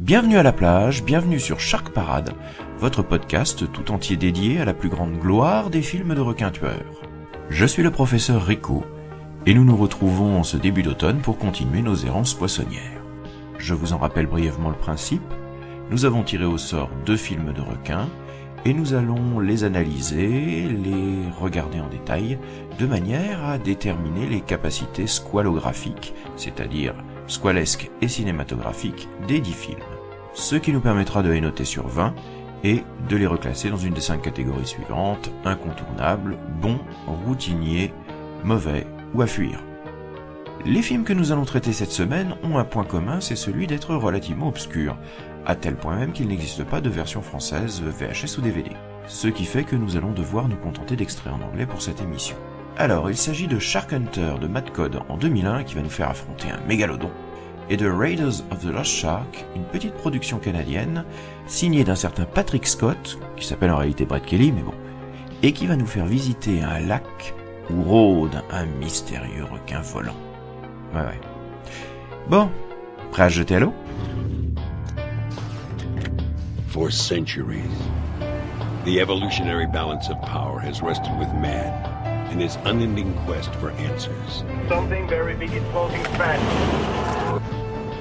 Bienvenue à la plage, bienvenue sur Shark Parade, votre podcast tout entier dédié à la plus grande gloire des films de requins tueurs. Je suis le professeur Rico, et nous nous retrouvons en ce début d'automne pour continuer nos errances poissonnières. Je vous en rappelle brièvement le principe. Nous avons tiré au sort deux films de requins, et nous allons les analyser, les regarder en détail, de manière à déterminer les capacités squalographiques, c'est-à-dire squalesques et cinématographiques des dix films. Ce qui nous permettra de les noter sur 20 et de les reclasser dans une des cinq catégories suivantes, incontournable, bon, routinier, mauvais ou à fuir. Les films que nous allons traiter cette semaine ont un point commun, c'est celui d'être relativement obscurs, à tel point même qu'il n'existe pas de version française VHS ou DVD. Ce qui fait que nous allons devoir nous contenter d'extraits en anglais pour cette émission. Alors, il s'agit de Shark Hunter de Matt Code en 2001 qui va nous faire affronter un mégalodon, et de Raiders of the Lost Shark, une petite production canadienne signée d'un certain Patrick Scott, qui s'appelle en réalité Brett Kelly, mais bon, et qui va nous faire visiter un lac où rôde un mystérieux requin volant. Ouais, ouais. Bon, prêt à jeter à l'eau? For centuries, the evolutionary balance of power has rested with man in his unending quest for answers. Something very big is closing fast.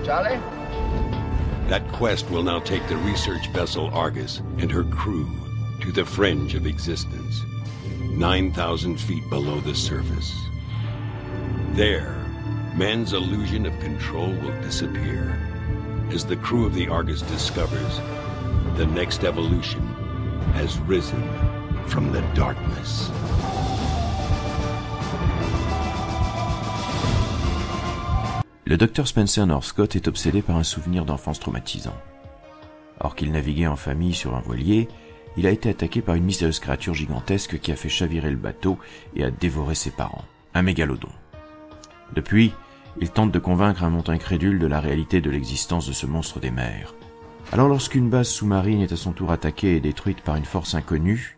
Charlie? That quest will now take the research vessel Argus and her crew to the fringe of existence, 9,000 feet below the surface. There, man's illusion of control will disappear as the crew of the Argus discovers the next evolution has risen from the darkness. Le docteur Spencer Northcott est obsédé par un souvenir d'enfance traumatisant. Or qu'il naviguait en famille sur un voilier, il a été attaqué par une mystérieuse créature gigantesque qui a fait chavirer le bateau et a dévoré ses parents, un mégalodon. Depuis, il tente de convaincre un monde incrédule de la réalité de l'existence de ce monstre des mers. Alors lorsqu'une base sous-marine est à son tour attaquée et détruite par une force inconnue,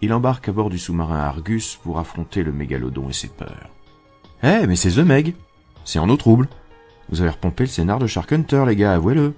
il embarque à bord du sous-marin Argus pour affronter le mégalodon et ses peurs. Eh, mais c'est The Meg C'est en eau trouble Vous avez repompé le scénar de Shark Hunter, les gars, avouez-le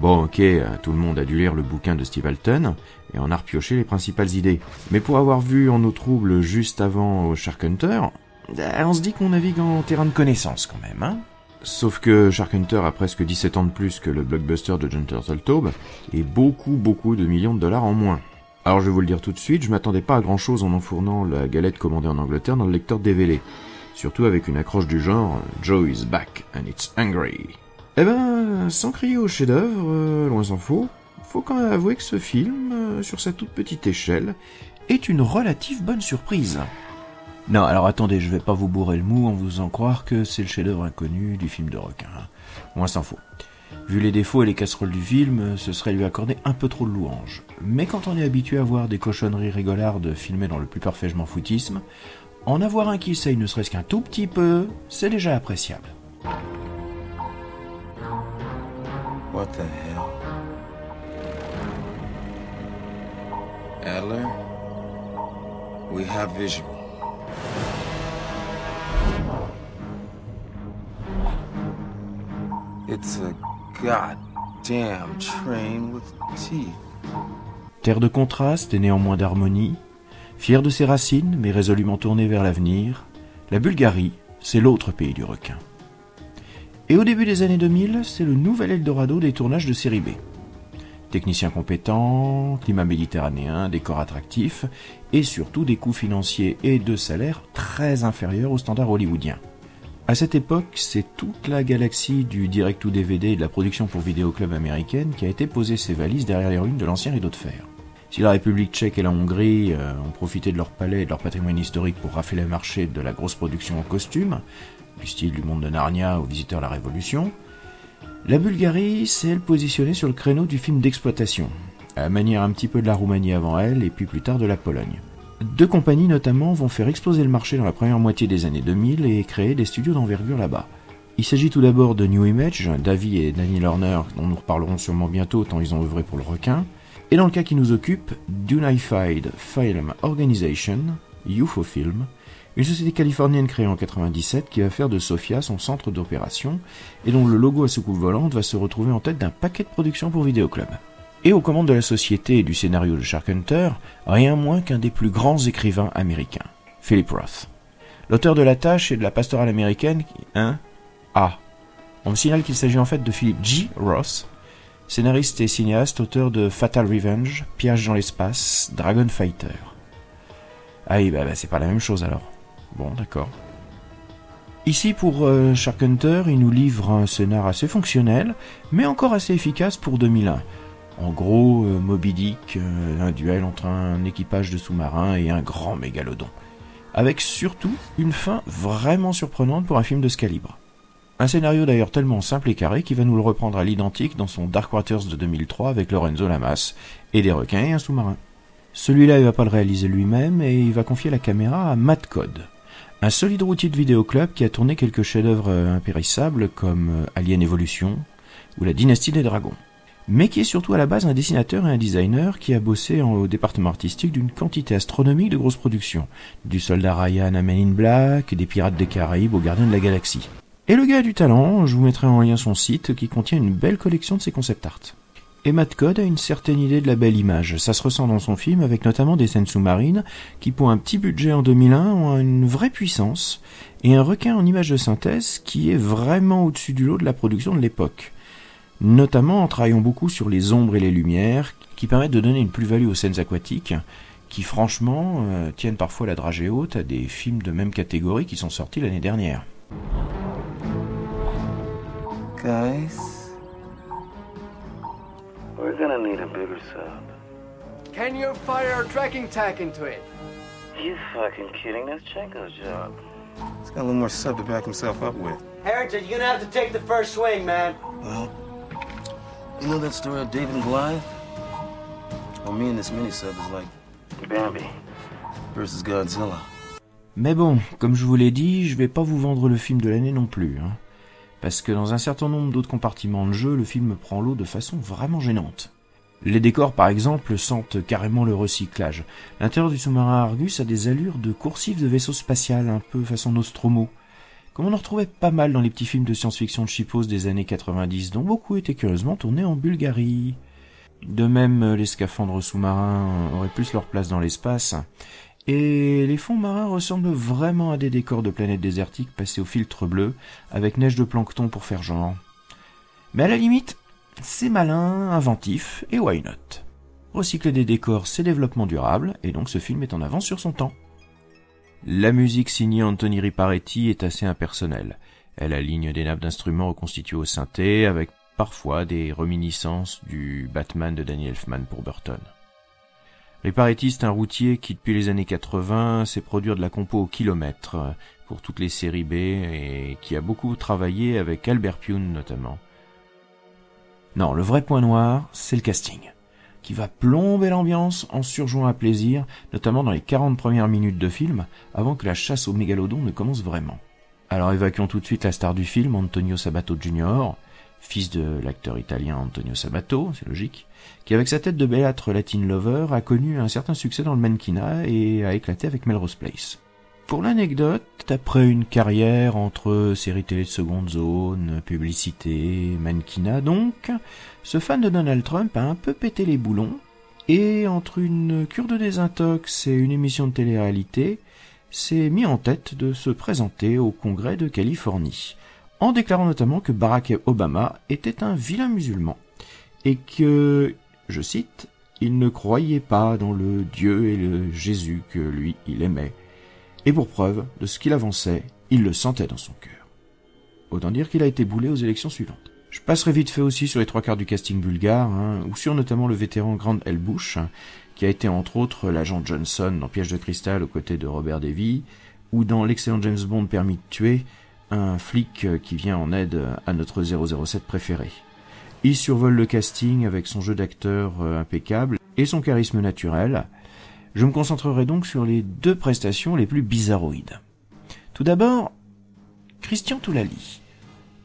Bon, ok, tout le monde a dû lire le bouquin de Steve Alton et en a repioché les principales idées. Mais pour avoir vu En eau trouble juste avant Shark Hunter, on se dit qu'on navigue en terrain de connaissance quand même, hein Sauf que Shark Hunter a presque 17 ans de plus que le blockbuster de John Turtletaube et beaucoup beaucoup de millions de dollars en moins. Alors je vais vous le dire tout de suite, je m'attendais pas à grand chose en enfournant la galette commandée en Angleterre dans le lecteur DVD. Surtout avec une accroche du genre Joe is back and it's angry. Eh ben, sans crier au chef-d'œuvre, euh, loin s'en faut, faut quand même avouer que ce film, euh, sur sa toute petite échelle, est une relative bonne surprise. Non, alors attendez, je vais pas vous bourrer le mou en vous faisant croire que c'est le chef-d'œuvre inconnu du film de requin. Hein. Moins s'en faut. Vu les défauts et les casseroles du film, ce serait lui accorder un peu trop de louanges. Mais quand on est habitué à voir des cochonneries rigolardes filmées dans le plus parfait je m'en foutisme, en avoir un qui essaye ne serait-ce qu'un tout petit peu, c'est déjà appréciable. What the hell? Adler? We have visual. It's a goddamn train with teeth. Terre de contraste et néanmoins d'harmonie, fière de ses racines mais résolument tournée vers l'avenir, la Bulgarie, c'est l'autre pays du requin. Et au début des années 2000, c'est le nouvel Eldorado des tournages de série B. Techniciens compétents, climat méditerranéen, décors attractifs, et surtout des coûts financiers et de salaires très inférieurs aux standards hollywoodiens. À cette époque, c'est toute la galaxie du direct ou DVD et de la production pour vidéoclub américaine qui a été posée ses valises derrière les ruines de l'ancien rideau de fer. Si la République tchèque et la Hongrie euh, ont profité de leur palais et de leur patrimoine historique pour rafler le marché de la grosse production en costume, du style du monde de Narnia aux visiteurs de la Révolution, La Bulgarie s'est elle positionnée sur le créneau du film d'exploitation, à manière un petit peu de la Roumanie avant elle et puis plus tard de la Pologne. Deux compagnies notamment vont faire exploser le marché dans la première moitié des années 2000 et créer des studios d'envergure là-bas. Il s'agit tout d'abord de New Image, Davy et Danny Lerner, dont nous reparlerons sûrement bientôt tant ils ont œuvré pour le requin, et dans le cas qui nous occupe, Unified Film Organization, UFO Film, une société californienne créée en 97 qui va faire de Sofia son centre d'opération et dont le logo à soucoupe volante va se retrouver en tête d'un paquet de productions pour Vidéoclub. Et aux commandes de la société et du scénario de Shark Hunter, rien moins qu'un des plus grands écrivains américains, Philip Roth. L'auteur de La Tâche et de la pastorale américaine, hein Ah. On me signale qu'il s'agit en fait de Philip G. Roth, scénariste et cinéaste, auteur de Fatal Revenge, Piège dans l'espace, Dragon Fighter. Ah oui, bah, bah c'est pas la même chose alors. Bon, d'accord. Ici, pour euh, Shark Hunter, il nous livre un scénar assez fonctionnel, mais encore assez efficace pour 2001. En gros, euh, Moby Dick, euh, un duel entre un équipage de sous-marins et un grand mégalodon. Avec surtout une fin vraiment surprenante pour un film de ce calibre. Un scénario d'ailleurs tellement simple et carré qu'il va nous le reprendre à l'identique dans son Dark Waters de 2003 avec Lorenzo Lamas et des requins et un sous-marin. Celui-là, il va pas le réaliser lui-même et il va confier la caméra à Matt Code, un solide routier de vidéoclub qui a tourné quelques chefs-d'œuvre euh, impérissables comme Alien Evolution ou La Dynastie des Dragons mais qui est surtout à la base un dessinateur et un designer qui a bossé au département artistique d'une quantité astronomique de grosses productions, du Soldat Ryan à Men in Black, des Pirates des Caraïbes aux Gardiens de la Galaxie. Et le gars a du talent, je vous mettrai en lien son site qui contient une belle collection de ses concept art. Et Matt Code a une certaine idée de la belle image, ça se ressent dans son film avec notamment des scènes sous-marines qui pour un petit budget en 2001 ont une vraie puissance et un requin en image de synthèse qui est vraiment au-dessus du lot de la production de l'époque notamment en travaillant beaucoup sur les ombres et les lumières, qui permettent de donner une plus-value aux scènes aquatiques, qui franchement euh, tiennent parfois la dragée haute à des films de même catégorie qui sont sortis l'année dernière. Guys, we're gonna need a bigger sub. Can you fire a tracking tack into it? You fucking kidding? That's Chenko's job. He's got a little more sub to back himself up with. Harrington, you're gonna have to take the first swing, man. Well, you know that story of David and Goliath? Well, me and this mini sub is like Bambi versus Godzilla. Mais bon, comme je vous l'ai dit, je vais pas vous vendre le film de l'année non plus. Hein. Parce que dans un certain nombre d'autres compartiments de jeu, le film prend l'eau de façon vraiment gênante. Les décors, par exemple, sentent carrément le recyclage. L'intérieur du sous-marin Argus a des allures de coursif de vaisseau spatial, un peu façon Nostromo comme on en retrouvait pas mal dans les petits films de science-fiction de Chipos des années 90, dont beaucoup étaient curieusement tournés en Bulgarie. De même, les scaphandres sous-marins auraient plus leur place dans l'espace, et les fonds marins ressemblent vraiment à des décors de planètes désertiques passés au filtre bleu, avec neige de plancton pour faire genre. Mais à la limite, c'est malin, inventif, et why not? Recycler des décors, c'est développement durable, et donc ce film est en avance sur son temps. La musique signée Anthony Riparetti est assez impersonnelle. Elle aligne des nappes d'instruments reconstitués au synthé, avec parfois des reminiscences du Batman de Danny Elfman pour Burton. Est un routier qui, depuis les années 80, sait produire de la compo au kilomètre pour toutes les séries B et qui a beaucoup travaillé avec Albert Pune notamment. Non, le vrai point noir, c'est le casting qui va plomber l'ambiance en surjouant à plaisir, notamment dans les 40 premières minutes de film, avant que la chasse au mégalodon ne commence vraiment. Alors évacuons tout de suite la star du film, Antonio Sabato Jr., fils de l'acteur italien Antonio Sabato, c'est logique, qui avec sa tête de bellâtre Latin Lover a connu un certain succès dans le mannequinat et a éclaté avec Melrose Place. Pour l'anecdote, après une carrière entre séries télé de seconde zone, publicité, mannequinat donc, ce fan de Donald Trump a un peu pété les boulons, et entre une cure de désintox et une émission de télé-réalité, s'est mis en tête de se présenter au Congrès de Californie, en déclarant notamment que Barack Obama était un vilain musulman, et que, je cite, il ne croyait pas dans le Dieu et le Jésus que lui il aimait, et pour preuve de ce qu'il avançait, il le sentait dans son cœur. Autant dire qu'il a été boulé aux élections suivantes. Je passerai vite fait aussi sur les trois quarts du casting bulgare, hein, ou sur notamment le vétéran Grand L. Bush, hein, qui a été entre autres l'agent Johnson dans Piège de cristal aux côtés de Robert Davy, ou dans l'excellent James Bond Permis de tuer, un flic qui vient en aide à notre 007 préféré. Il survole le casting avec son jeu d'acteur euh, impeccable et son charisme naturel. Je me concentrerai donc sur les deux prestations les plus bizarroïdes. Tout d'abord, Christian Toulali,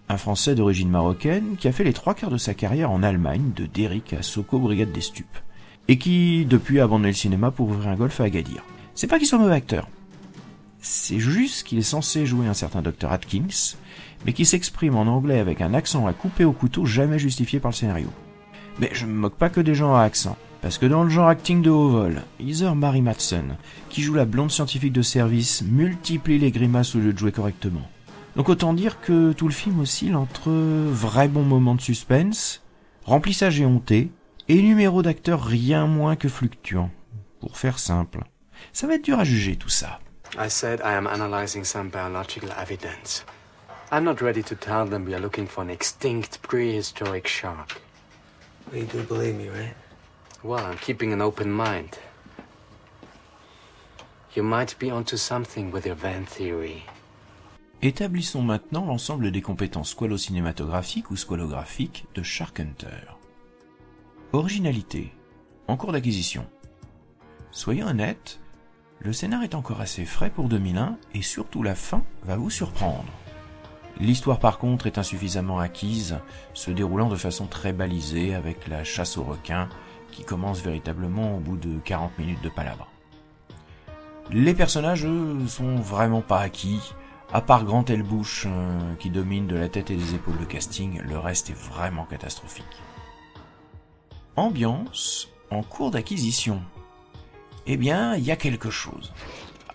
un Français d'origine marocaine qui a fait les trois quarts de sa carrière en Allemagne, de Derrick à Soko, Brigade des Stupes, et qui, depuis, a abandonné le cinéma pour ouvrir un golf à Agadir. C'est pas qu'il soit mauvais acteur. C'est juste qu'il est censé jouer un certain Dr. Atkins, mais qui s'exprime en anglais avec un accent à couper au couteau jamais justifié par le scénario. Mais je me moque pas que des gens à accent. Parce que dans le genre acting de haut vol, Heather Mary Matson, qui joue la blonde scientifique de service, multiplie les grimaces au lieu de jouer correctement. Donc autant dire que tout le film oscille entre vrais bons moments de suspense, remplissage éhonté, et numéro d'acteur rien moins que fluctuant. Pour faire simple. Ça va être dur à juger tout ça. I said I am analyzing some biological evidence. I'm not ready to tell them we are looking for an extinct prehistoric shark. you do believe me, right? Well, I'm keeping an open mind. You might be onto something with your van theory. Établissons maintenant l'ensemble des compétences squalo-cinématographiques ou squalographiques de Shark Hunter. Originalité. En cours d'acquisition. Soyons honnêtes, le scénar est encore assez frais pour 2001 et surtout la fin va vous surprendre. L'histoire par contre est insuffisamment acquise, se déroulant de façon très balisée avec la chasse aux requins qui commence véritablement au bout de 40 minutes de palabre. Les personnages, eux, sont vraiment pas acquis. À part Grant Elbouche, euh, qui domine de la tête et des épaules le casting, le reste est vraiment catastrophique. Ambiance en cours d'acquisition. Eh bien, il y a quelque chose.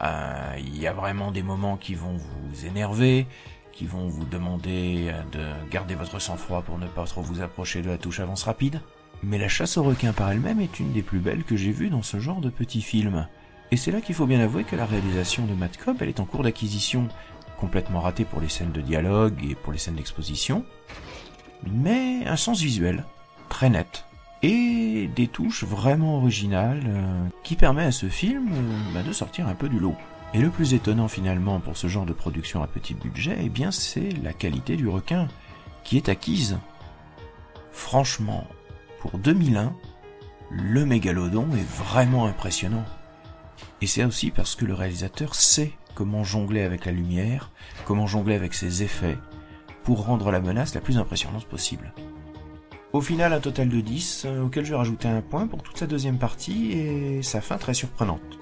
Euh, il y a vraiment des moments qui vont vous énerver, qui vont vous demander de garder votre sang-froid pour ne pas trop vous approcher de la touche avance rapide. Mais la chasse aux requins par elle-même est une des plus belles que j'ai vues dans ce genre de petit film. Et c'est là qu'il faut bien avouer que la réalisation de Matt Cobb, elle est en cours d'acquisition, complètement ratée pour les scènes de dialogue et pour les scènes d'exposition, mais un sens visuel, très net, et des touches vraiment originales euh, qui permet à ce film euh, bah, de sortir un peu du lot. Et le plus étonnant finalement pour ce genre de production à petit budget, eh bien c'est la qualité du requin, qui est acquise. Franchement, pour 2001, le mégalodon est vraiment impressionnant. Et c'est aussi parce que le réalisateur sait comment jongler avec la lumière, comment jongler avec ses effets, pour rendre la menace la plus impressionnante possible. Au final, un total de 10, euh, auquel je vais rajouter un point pour toute sa deuxième partie et sa fin très surprenante.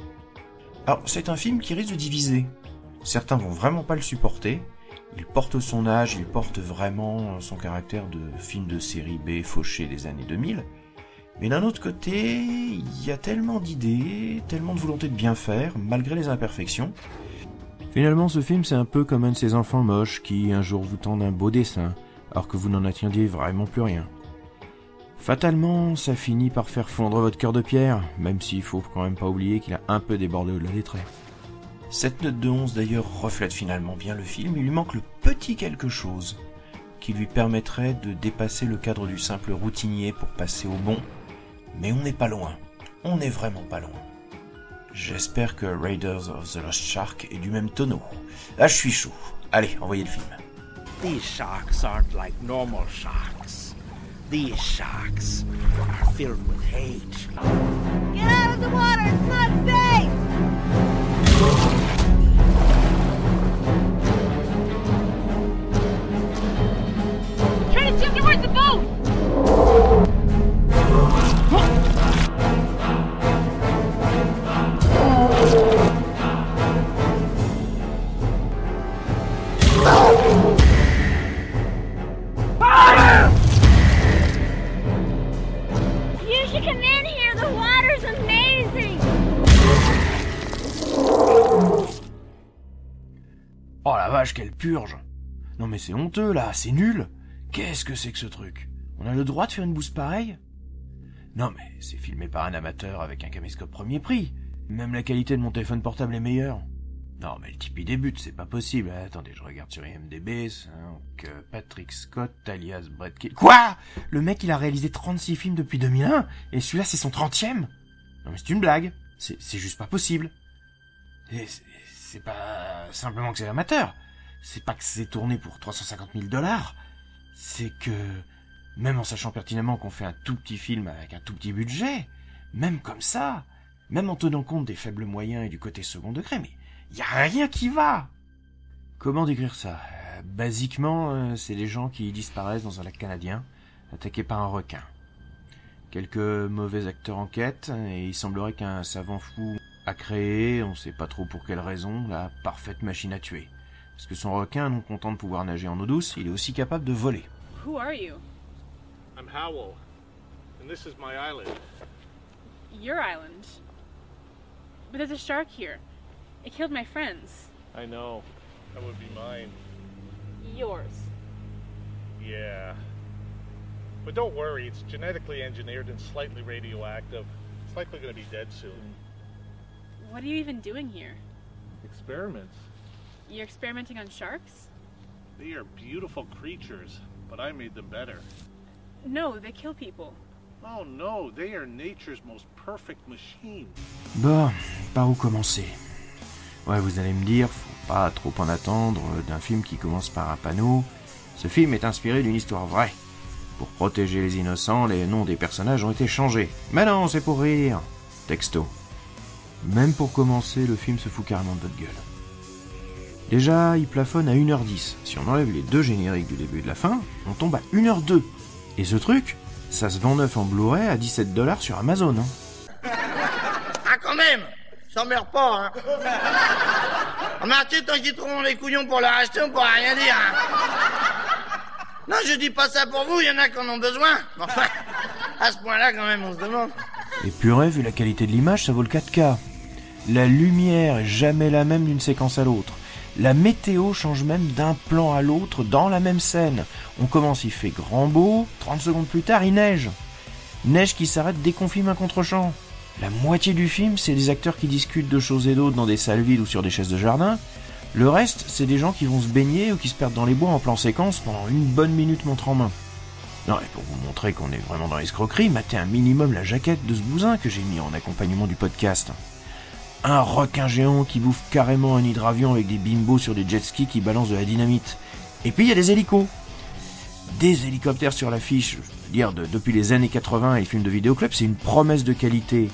Alors, c'est un film qui risque de diviser. Certains vont vraiment pas le supporter. Il porte son âge, il porte vraiment son caractère de film de série B fauché des années 2000. Mais d'un autre côté, il y a tellement d'idées, tellement de volonté de bien faire, malgré les imperfections. Finalement, ce film, c'est un peu comme un de ces enfants moches qui un jour vous tendent un beau dessin, alors que vous n'en attendiez vraiment plus rien. Fatalement, ça finit par faire fondre votre cœur de pierre, même s'il faut quand même pas oublier qu'il a un peu débordé au-delà des traits. Cette note de 11 d'ailleurs reflète finalement bien le film, il lui manque le petit quelque chose qui lui permettrait de dépasser le cadre du simple routinier pour passer au bon, mais on n'est pas loin, on n'est vraiment pas loin. J'espère que Raiders of the Lost Shark est du même tonneau. Là je suis chaud. Allez, envoyez le film. These sharks aren't like normal sharks. These sharks are filled with hate. Get out of the water! It's not safe! C'est honteux là, c'est nul Qu'est-ce que c'est que ce truc? On a le droit de faire une bouse pareille? Non mais c'est filmé par un amateur avec un caméscope premier prix. Même la qualité de mon téléphone portable est meilleure. Non mais le type débute, c'est pas possible. Attendez, je regarde sur IMDB. Donc euh, Patrick Scott alias Brett Kelly. Quoi? Le mec il a réalisé 36 films depuis 2001 et celui-là c'est son 30e Non mais c'est une blague. C'est juste pas possible. C'est pas simplement que c'est amateur. C'est pas que c'est tourné pour 350 000 dollars, c'est que, même en sachant pertinemment qu'on fait un tout petit film avec un tout petit budget, même comme ça, même en tenant compte des faibles moyens et du côté second degré, mais y a rien qui va. Comment décrire ça? Basiquement, euh, c'est des gens qui disparaissent dans un lac canadien, attaqués par un requin. Quelques mauvais acteurs en quête, et il semblerait qu'un savant fou a créé, on sait pas trop pour quelle raison, la parfaite machine à tuer. Parce que son requin, non content de pouvoir nager en eau douce, il est aussi capable de voler. Who are you? I'm Howell, and this is my island. Your island. But there's a shark here. It killed my friends. I know. That would be mine. Yours. Yeah. But don't worry, it's genetically engineered and slightly radioactive. It's likely going to be dead soon. What are you even doing here? Experiments. You're experimenting on sharks? They are beautiful creatures, but I made them better. No, they kill people. Oh no, they are nature's most perfect machine. Bon, par où commencer? Ouais, vous allez me dire, faut pas trop en attendre d'un film qui commence par un panneau. Ce film est inspiré d'une histoire vraie. Pour protéger les innocents, les noms des personnages ont été changés. Mais non, c'est pour rire. Texto. Même pour commencer, le film se fout carrément de votre gueule. Déjà, il plafonne à 1h10. Si on enlève les deux génériques du début et de la fin, on tombe à 1h02. Et ce truc, ça se vend neuf en Blu-ray à 17 dollars sur Amazon. hein. Ah, quand même Ça meurt pas, hein Remarquez, tant qu'ils trouveront les couillons pour le racheter, on pourra rien dire, hein Non, je dis pas ça pour vous, il y en a qui en ont besoin. Mais Enfin, à ce point-là, quand même, on se demande. Et purée, vu la qualité de l'image, ça vaut le 4K. La lumière est jamais la même d'une séquence à l'autre. La météo change même d'un plan à l'autre dans la même scène. On commence, il fait grand beau, 30 secondes plus tard, il neige. Neige qui s'arrête dès qu'on filme un contre-champ. La moitié du film, c'est des acteurs qui discutent de choses et d'autres dans des salles vides ou sur des chaises de jardin. Le reste, c'est des gens qui vont se baigner ou qui se perdent dans les bois en plan séquence pendant une bonne minute montre en main. Non, et pour vous montrer qu'on est vraiment dans l'escroquerie, matez un minimum la jaquette de ce bousin que j'ai mis en accompagnement du podcast. Un requin géant qui bouffe carrément un hydravion avec des bimbos sur des jet skis qui balancent de la dynamite. Et puis il y a des hélicos. Des hélicoptères sur l'affiche, je veux dire, de- depuis les années 80 et les films de vidéoclub, c'est une promesse de qualité.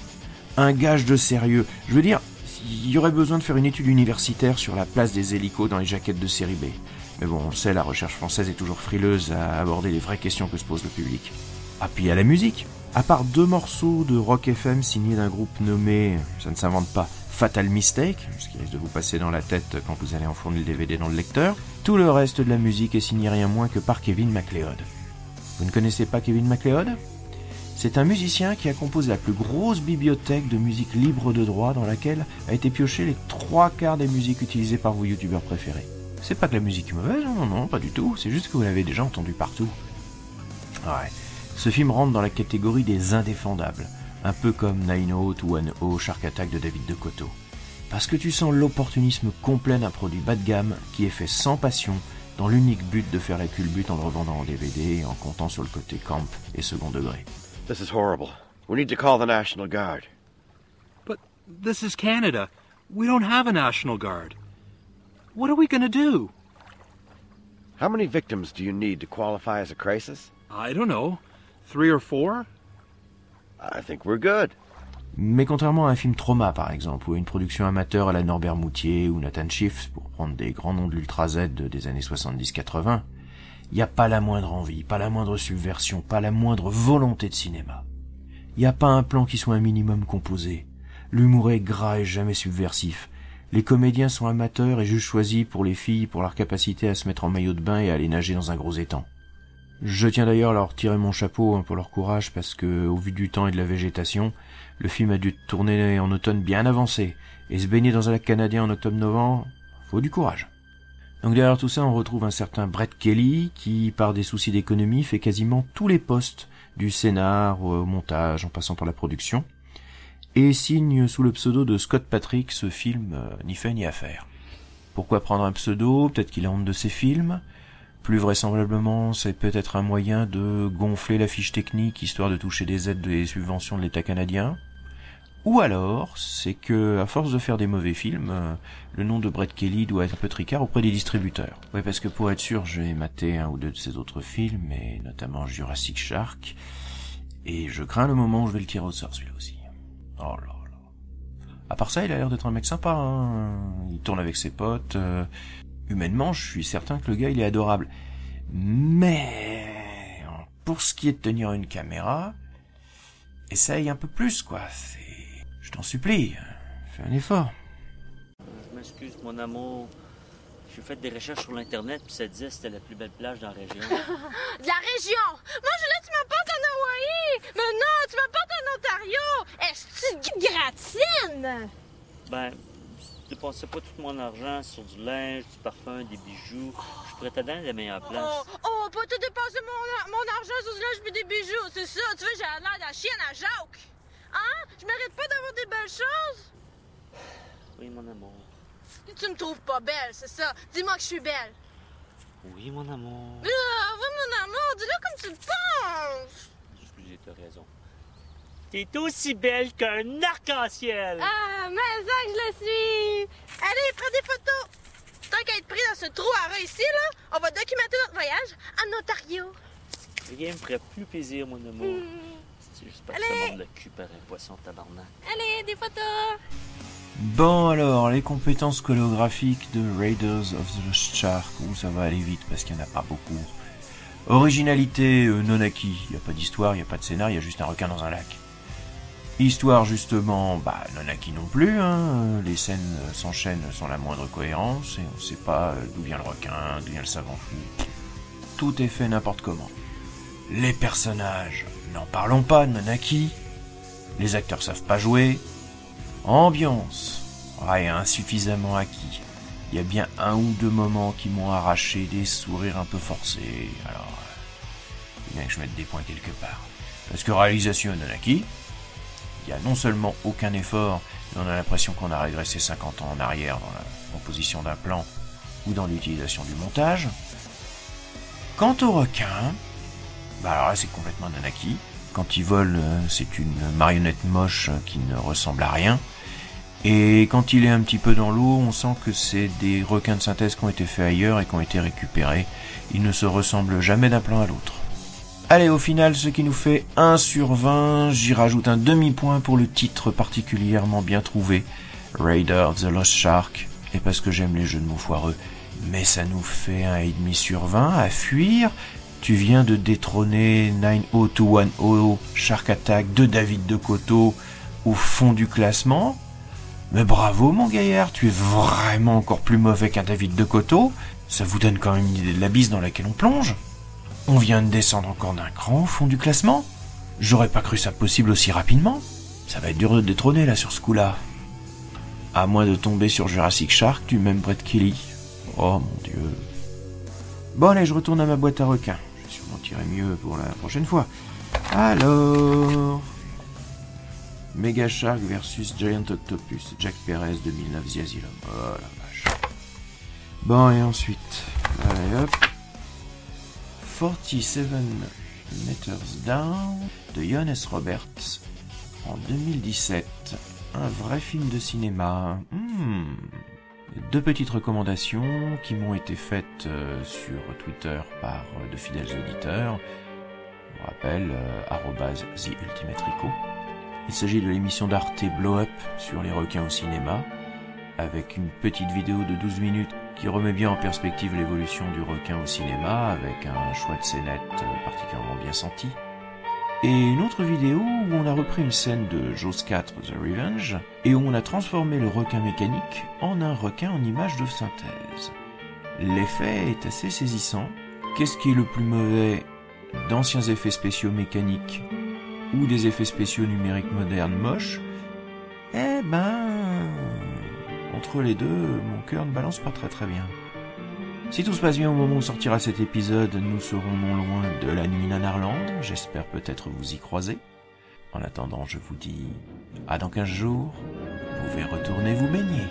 Un gage de sérieux. Je veux dire, il y aurait besoin de faire une étude universitaire sur la place des hélicos dans les jaquettes de série B. Mais bon, on sait, la recherche française est toujours frileuse à aborder les vraies questions que se pose le public. Ah, puis a la musique. À part deux morceaux de rock FM signés d'un groupe nommé, ça ne s'invente pas, Fatal Mistake, ce qui risque de vous passer dans la tête quand vous allez enfourner le DVD dans le lecteur, tout le reste de la musique est signé rien moins que par Kevin MacLeod. Vous ne connaissez pas Kevin MacLeod? C'est un musicien qui a composé la plus grosse bibliothèque de musique libre de droit dans laquelle a été pioché les trois quarts des musiques utilisées par vos youtubeurs préférés. C'est pas que la musique est mauvaise, non, non, non, pas du tout, c'est juste que vous l'avez déjà entendu partout. Ouais, ce film rentre dans la catégorie des indéfendables, un peu comme Nine Out ou One O Shark Attack de David de Coteau. Parce que tu sens l'opportunisme complet d'un produit bas de gamme qui est fait sans passion, dans l'unique but de faire la culbute en le revendant en DVD et en comptant sur le côté camp et second degré. This is horrible. We need to call the National Guard. But this is Canada. We don't have a National Guard. What are we going to do? How many victims do you need to qualify as a crisis? I don't know. Three or four? I think we're good. Mais contrairement à un film Trauma par exemple, ou à une production amateur à la Norbert Moutier ou Nathan Schiff, pour prendre des grands noms de l'Ultra Z de- des années 70-80, il n'y a pas la moindre envie, pas la moindre subversion, pas la moindre volonté de cinéma. Il n'y a pas un plan qui soit un minimum composé. L'humour est gras et jamais subversif. Les comédiens sont amateurs et juste choisis pour les filles pour leur capacité à se mettre en maillot de bain et à aller nager dans un gros étang. Je tiens d'ailleurs à leur tirer mon chapeau hein, pour leur courage parce que, au vu du temps et de la végétation, le film a dû tourner en automne bien avancé et se baigner dans un lac canadien en octobre-novembre, faut du courage. Donc derrière tout ça, on retrouve un certain Brett Kelly qui, par des soucis d'économie, fait quasiment tous les postes du scénar au montage en passant par la production et signe sous le pseudo de Scott Patrick ce film euh, ni fait ni à faire. Pourquoi prendre un pseudo? Peut-être qu'il a honte de ses films. Plus vraisemblablement, c'est peut-être un moyen de gonfler la fiche technique histoire de toucher des aides des subventions de l'État canadien. Ou alors, c'est que, à force de faire des mauvais films, euh, le nom de Brett Kelly doit être un peu tricard auprès des distributeurs. Oui, parce que pour être sûr, j'ai maté un ou deux de ses autres films, et notamment Jurassic Shark, et je crains le moment où je vais le tirer au sort, celui-là aussi. Oh là là. À part ça, il a l'air d'être un mec sympa, hein. Il tourne avec ses potes. euh, humainement, je suis certain que le gars, il est adorable. Mais, pour ce qui est de tenir une caméra, essaye un peu plus, quoi. C'est... Je t'en supplie, fais un effort. Je m'excuse, mon amour. J'ai fait des recherches sur l'Internet, puis ça disait que c'était la plus belle plage dans la région. De la région! Moi, je là, tu m'apportes en Hawaï! Mais non, tu m'apportes en Ontario! Est-ce que tu gratines? ben, dépensais pas tout mon argent sur du linge, du parfum, des bijoux. Je pourrais te donner la meilleure place. Oh, oh, pas tout dépenser mon, mon argent sur du linge puis des bijoux, c'est ça. Tu vois, j'ai l'air de la chienne à Jacques. Hein? Je mérite pas d'avoir des belles choses? Oui, mon amour. Tu me trouves pas belle, c'est ça. Dis-moi que je suis belle. Oui, mon amour. Ah, oui, mon amour, dis-le comme tu le penses. Excusez, t'as raison. T'es aussi belle qu'un arc-en-ciel. Ah, mais ça que je le suis. Allez, prends des photos. Tant qu'à être pris dans ce trou à ici, là, on va documenter notre voyage en Ontario. Rien me ferait plus plaisir, mon amour. Si juste pas que le cul par un poisson tabarnak. Allez, des photos. Bon alors, les compétences chorégraphiques de Raiders of the Lost Shark, où ça va aller vite parce qu'il n'y en a pas beaucoup. Originalité euh, non acquis, il n'y a pas d'histoire, il n'y a pas de scénar, il y a juste un requin dans un lac. Histoire justement, bah non acquis non plus, hein. les scènes s'enchaînent sans la moindre cohérence et on sait pas euh, d'où vient le requin, d'où vient le savant fou. Tout est fait n'importe comment. Les personnages, n'en parlons pas, non acquis. Les acteurs savent pas jouer, Ambiance. Ouais, insuffisamment acquis. Il y a bien un ou deux moments qui m'ont arraché des sourires un peu forcés. Alors, euh, faut bien que je mette des points quelque part. Parce que réalisation acquis, y a non seulement aucun effort, mais on a l'impression qu'on a régressé 50 ans en arrière dans la composition d'un plan ou dans l'utilisation du montage. Quant au requin, bah alors là c'est complètement acquis. Quand il vole, euh, c'est une marionnette moche euh, qui ne ressemble à rien. Et quand il est un petit peu dans l'eau, on sent que c'est des requins de synthèse qui ont été faits ailleurs et qui ont été récupérés. Ils ne se ressemblent jamais d'un plan à l'autre. Allez, au final, ce qui nous fait 1 sur 20, j'y rajoute un demi-point pour le titre particulièrement bien trouvé, Raider of the Lost Shark, et parce que j'aime les jeux de mots foireux. Mais ça nous fait un et demi sur 20 à fuir. Tu viens de détrôner 90210 Shark Attack de David de Coteau au fond du classement. Mais bravo mon gaillard, tu es vraiment encore plus mauvais qu'un David de Coteau. Ça vous donne quand même une idée de la bise dans laquelle on plonge. On vient de descendre encore d'un cran au fond du classement. J'aurais pas cru ça possible aussi rapidement. Ça va être dur de détrôner là sur ce coup-là. À moins de tomber sur Jurassic Shark du même Brett Kelly. Oh mon dieu. Bon allez, je retourne à ma boîte à requins. Je vais sûrement tirer mieux pour la prochaine fois. Alors... Mega Shark versus Giant Octopus, Jack Perez 2009 The. Oh la vache. Bon, et ensuite, allez hop. 47 Meters Down de Johannes Roberts en 2017. Un vrai film de cinéma. Hmm. Deux petites recommandations qui m'ont été faites euh, sur Twitter par euh, de fidèles auditeurs. Vous rappelle, euh. Il s'agit de l'émission d'Arte Blow Up sur les requins au cinéma, avec une petite vidéo de 12 minutes qui remet bien en perspective l'évolution du requin au cinéma, avec un choix de scénette euh, particulièrement bien senti. Et une autre vidéo où on a repris une scène de Jaws 4 The Revenge, et où on a transformé le requin mécanique en un requin en image de synthèse. L'effet est assez saisissant. Qu'est-ce qui est le plus mauvais D'anciens effets spéciaux mécaniques ou des effets spéciaux numériques modernes moches, eh ben, entre les deux, mon cœur ne balance pas très très bien. Si tout se passe bien au moment où sortira cet épisode, nous serons non loin de la nuit Nanarland, j'espère peut-être vous y croiser. En attendant, je vous dis à dans 15 jours, vous pouvez retourner vous baigner.